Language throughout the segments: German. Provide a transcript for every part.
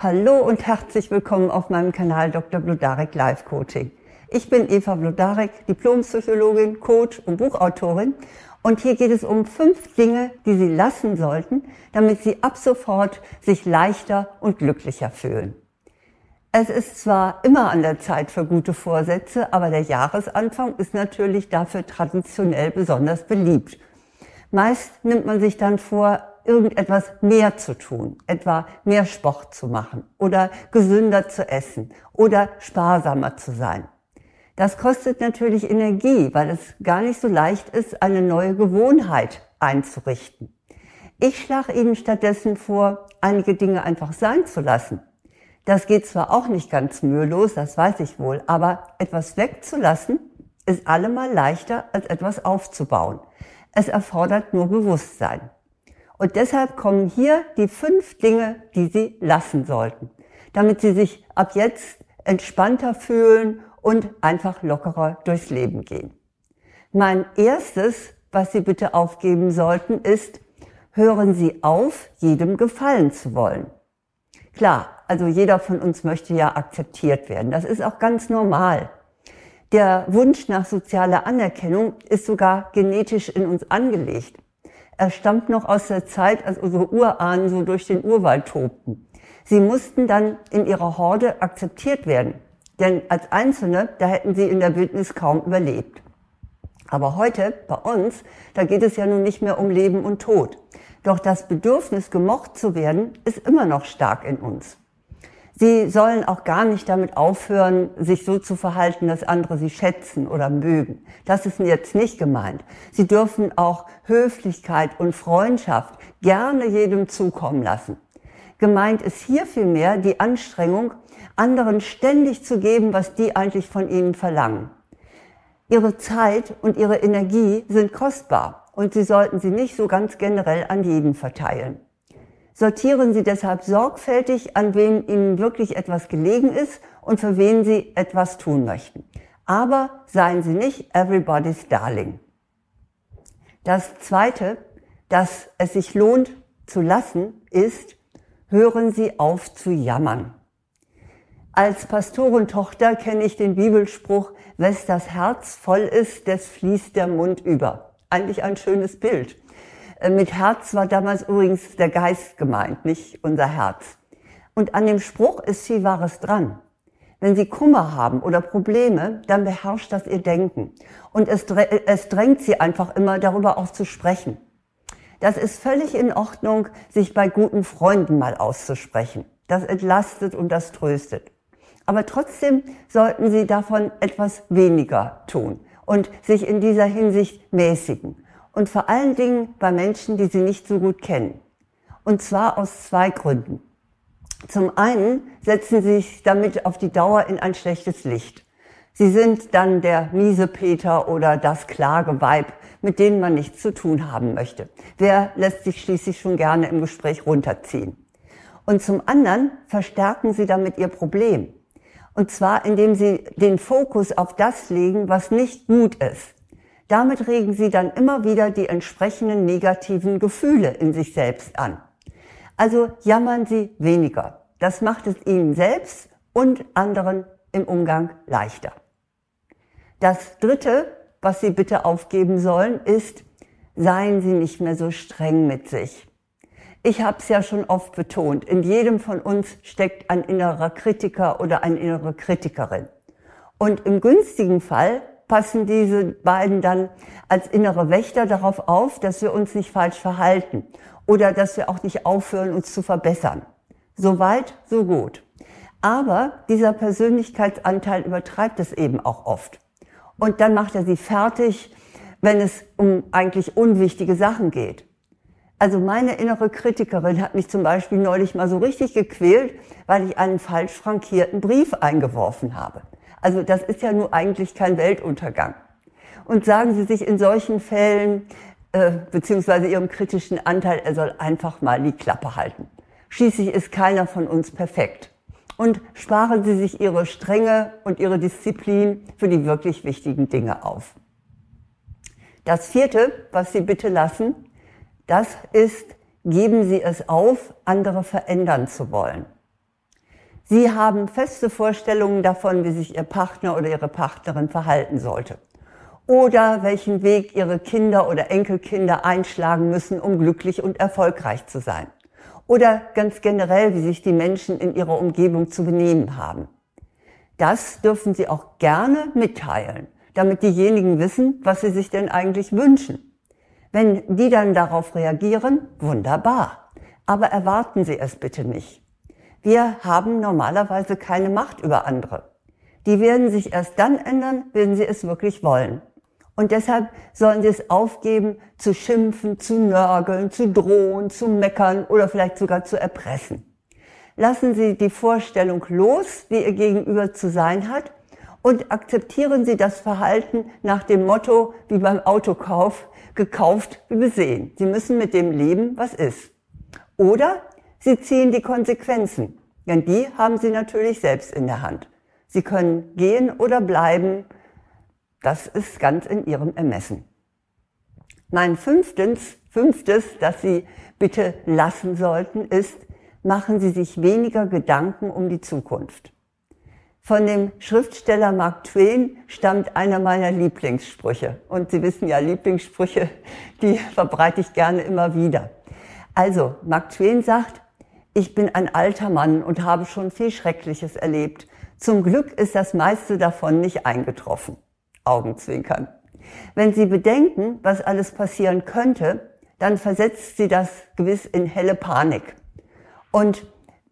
Hallo und herzlich willkommen auf meinem Kanal Dr. Blodarek Life Coaching. Ich bin Eva Blodarek, Diplompsychologin, Coach und Buchautorin und hier geht es um fünf Dinge, die Sie lassen sollten, damit Sie ab sofort sich leichter und glücklicher fühlen. Es ist zwar immer an der Zeit für gute Vorsätze, aber der Jahresanfang ist natürlich dafür traditionell besonders beliebt. Meist nimmt man sich dann vor, irgendetwas mehr zu tun, etwa mehr Sport zu machen oder gesünder zu essen oder sparsamer zu sein. Das kostet natürlich Energie, weil es gar nicht so leicht ist, eine neue Gewohnheit einzurichten. Ich schlage Ihnen stattdessen vor, einige Dinge einfach sein zu lassen. Das geht zwar auch nicht ganz mühelos, das weiß ich wohl, aber etwas wegzulassen ist allemal leichter, als etwas aufzubauen. Es erfordert nur Bewusstsein. Und deshalb kommen hier die fünf Dinge, die Sie lassen sollten, damit Sie sich ab jetzt entspannter fühlen und einfach lockerer durchs Leben gehen. Mein erstes, was Sie bitte aufgeben sollten, ist, hören Sie auf, jedem gefallen zu wollen. Klar, also jeder von uns möchte ja akzeptiert werden. Das ist auch ganz normal. Der Wunsch nach sozialer Anerkennung ist sogar genetisch in uns angelegt. Er stammt noch aus der Zeit, als unsere Urahnen so durch den Urwald tobten. Sie mussten dann in ihrer Horde akzeptiert werden. Denn als Einzelne, da hätten sie in der Wildnis kaum überlebt. Aber heute, bei uns, da geht es ja nun nicht mehr um Leben und Tod. Doch das Bedürfnis, gemocht zu werden, ist immer noch stark in uns. Sie sollen auch gar nicht damit aufhören, sich so zu verhalten, dass andere sie schätzen oder mögen. Das ist jetzt nicht gemeint. Sie dürfen auch Höflichkeit und Freundschaft gerne jedem zukommen lassen. Gemeint ist hier vielmehr die Anstrengung, anderen ständig zu geben, was die eigentlich von ihnen verlangen. Ihre Zeit und ihre Energie sind kostbar und Sie sollten sie nicht so ganz generell an jeden verteilen. Sortieren Sie deshalb sorgfältig, an wem Ihnen wirklich etwas gelegen ist und für wen Sie etwas tun möchten. Aber seien Sie nicht everybody's darling. Das zweite, dass es sich lohnt zu lassen, ist, hören Sie auf zu jammern. Als Pastorentochter kenne ich den Bibelspruch, wes das Herz voll ist, des fließt der Mund über. Eigentlich ein schönes Bild. Äh, mit Herz war damals übrigens der Geist gemeint, nicht unser Herz. Und an dem Spruch ist viel Wahres dran. Wenn Sie Kummer haben oder Probleme, dann beherrscht das Ihr Denken. Und es, es drängt Sie einfach immer, darüber auch zu sprechen. Das ist völlig in Ordnung, sich bei guten Freunden mal auszusprechen. Das entlastet und das tröstet. Aber trotzdem sollten Sie davon etwas weniger tun und sich in dieser Hinsicht mäßigen und vor allen Dingen bei Menschen, die sie nicht so gut kennen. Und zwar aus zwei Gründen. Zum einen setzen sie sich damit auf die Dauer in ein schlechtes Licht. Sie sind dann der miese Peter oder das Klageweib, mit denen man nichts zu tun haben möchte. Wer lässt sich schließlich schon gerne im Gespräch runterziehen? Und zum anderen verstärken sie damit ihr Problem. Und zwar, indem sie den Fokus auf das legen, was nicht gut ist. Damit regen sie dann immer wieder die entsprechenden negativen Gefühle in sich selbst an. Also jammern sie weniger. Das macht es ihnen selbst und anderen im Umgang leichter. Das Dritte, was Sie bitte aufgeben sollen, ist, seien Sie nicht mehr so streng mit sich. Ich habe es ja schon oft betont, in jedem von uns steckt ein innerer Kritiker oder eine innere Kritikerin. Und im günstigen Fall passen diese beiden dann als innere Wächter darauf auf, dass wir uns nicht falsch verhalten oder dass wir auch nicht aufhören, uns zu verbessern. So weit, so gut. Aber dieser Persönlichkeitsanteil übertreibt es eben auch oft. Und dann macht er sie fertig, wenn es um eigentlich unwichtige Sachen geht. Also meine innere Kritikerin hat mich zum Beispiel neulich mal so richtig gequält, weil ich einen falsch frankierten Brief eingeworfen habe. Also das ist ja nur eigentlich kein Weltuntergang. Und sagen Sie sich in solchen Fällen, äh, beziehungsweise Ihrem kritischen Anteil, er soll einfach mal die Klappe halten. Schließlich ist keiner von uns perfekt. Und sparen Sie sich Ihre Strenge und Ihre Disziplin für die wirklich wichtigen Dinge auf. Das vierte, was Sie bitte lassen, das ist, geben Sie es auf, andere verändern zu wollen. Sie haben feste Vorstellungen davon, wie sich Ihr Partner oder Ihre Partnerin verhalten sollte. Oder welchen Weg Ihre Kinder oder Enkelkinder einschlagen müssen, um glücklich und erfolgreich zu sein. Oder ganz generell, wie sich die Menschen in ihrer Umgebung zu benehmen haben. Das dürfen Sie auch gerne mitteilen, damit diejenigen wissen, was sie sich denn eigentlich wünschen. Wenn die dann darauf reagieren, wunderbar. Aber erwarten Sie es bitte nicht. Wir haben normalerweise keine Macht über andere. Die werden sich erst dann ändern, wenn sie es wirklich wollen. Und deshalb sollen sie es aufgeben, zu schimpfen, zu nörgeln, zu drohen, zu meckern oder vielleicht sogar zu erpressen. Lassen Sie die Vorstellung los, wie Ihr Gegenüber zu sein hat und akzeptieren Sie das Verhalten nach dem Motto, wie beim Autokauf, gekauft wie besehen. Sie müssen mit dem leben, was ist. Oder Sie ziehen die Konsequenzen, denn die haben Sie natürlich selbst in der Hand. Sie können gehen oder bleiben. Das ist ganz in Ihrem Ermessen. Mein fünftens, fünftes, das Sie bitte lassen sollten, ist, machen Sie sich weniger Gedanken um die Zukunft. Von dem Schriftsteller Mark Twain stammt einer meiner Lieblingssprüche. Und Sie wissen ja, Lieblingssprüche, die verbreite ich gerne immer wieder. Also, Mark Twain sagt, ich bin ein alter Mann und habe schon viel Schreckliches erlebt. Zum Glück ist das meiste davon nicht eingetroffen. Augenzwinkern. Wenn Sie bedenken, was alles passieren könnte, dann versetzt Sie das gewiss in helle Panik. Und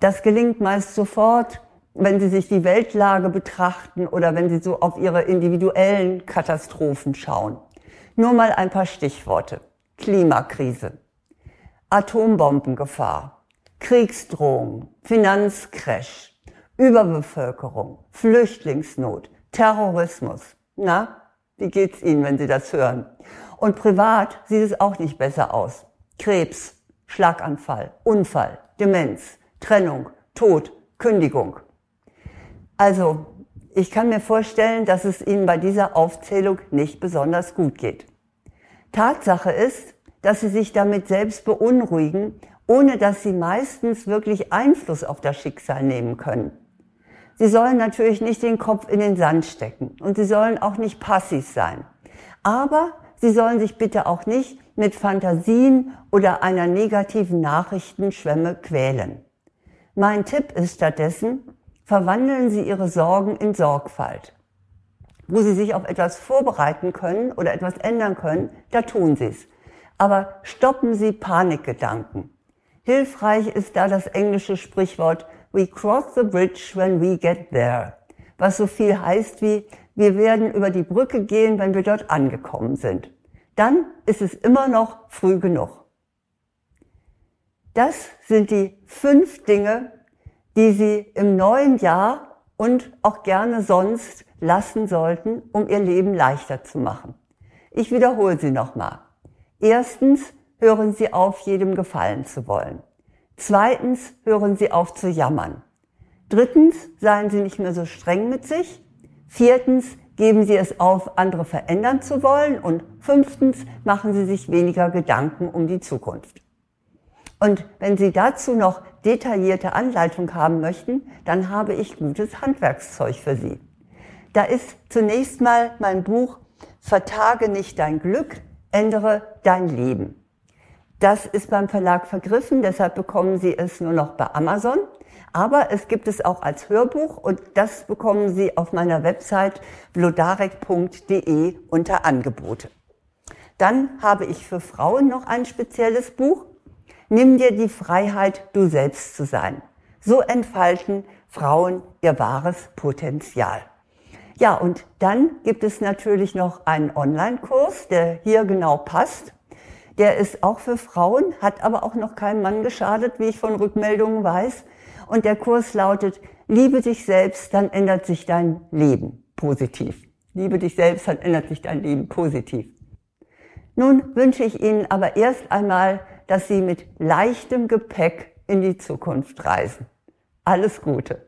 das gelingt meist sofort, wenn Sie sich die Weltlage betrachten oder wenn Sie so auf Ihre individuellen Katastrophen schauen. Nur mal ein paar Stichworte. Klimakrise, Atombombengefahr, Kriegsdrohung, Finanzcrash, Überbevölkerung, Flüchtlingsnot, Terrorismus. Na, wie geht's Ihnen, wenn Sie das hören? Und privat sieht es auch nicht besser aus. Krebs, Schlaganfall, Unfall, Demenz, Trennung, Tod, Kündigung. Also, ich kann mir vorstellen, dass es Ihnen bei dieser Aufzählung nicht besonders gut geht. Tatsache ist, dass Sie sich damit selbst beunruhigen ohne dass sie meistens wirklich Einfluss auf das Schicksal nehmen können. Sie sollen natürlich nicht den Kopf in den Sand stecken und sie sollen auch nicht passiv sein. Aber sie sollen sich bitte auch nicht mit Fantasien oder einer negativen Nachrichtenschwemme quälen. Mein Tipp ist stattdessen, verwandeln Sie Ihre Sorgen in Sorgfalt. Wo Sie sich auf etwas vorbereiten können oder etwas ändern können, da tun Sie es. Aber stoppen Sie Panikgedanken. Hilfreich ist da das englische Sprichwort We cross the bridge when we get there, was so viel heißt wie wir werden über die Brücke gehen, wenn wir dort angekommen sind. Dann ist es immer noch früh genug. Das sind die fünf Dinge, die Sie im neuen Jahr und auch gerne sonst lassen sollten, um Ihr Leben leichter zu machen. Ich wiederhole sie nochmal. Erstens, hören Sie auf, jedem gefallen zu wollen. Zweitens, hören Sie auf zu jammern. Drittens, seien Sie nicht mehr so streng mit sich. Viertens, geben Sie es auf, andere verändern zu wollen. Und fünftens, machen Sie sich weniger Gedanken um die Zukunft. Und wenn Sie dazu noch detaillierte Anleitung haben möchten, dann habe ich gutes Handwerkszeug für Sie. Da ist zunächst mal mein Buch Vertage nicht dein Glück, ändere dein Leben. Das ist beim Verlag vergriffen, deshalb bekommen Sie es nur noch bei Amazon. Aber es gibt es auch als Hörbuch und das bekommen Sie auf meiner Website blodarek.de unter Angebote. Dann habe ich für Frauen noch ein spezielles Buch. Nimm dir die Freiheit, du selbst zu sein. So entfalten Frauen ihr wahres Potenzial. Ja, und dann gibt es natürlich noch einen Online-Kurs, der hier genau passt. Der ist auch für Frauen, hat aber auch noch keinem Mann geschadet, wie ich von Rückmeldungen weiß. Und der Kurs lautet, liebe dich selbst, dann ändert sich dein Leben positiv. Liebe dich selbst, dann ändert sich dein Leben positiv. Nun wünsche ich Ihnen aber erst einmal, dass Sie mit leichtem Gepäck in die Zukunft reisen. Alles Gute.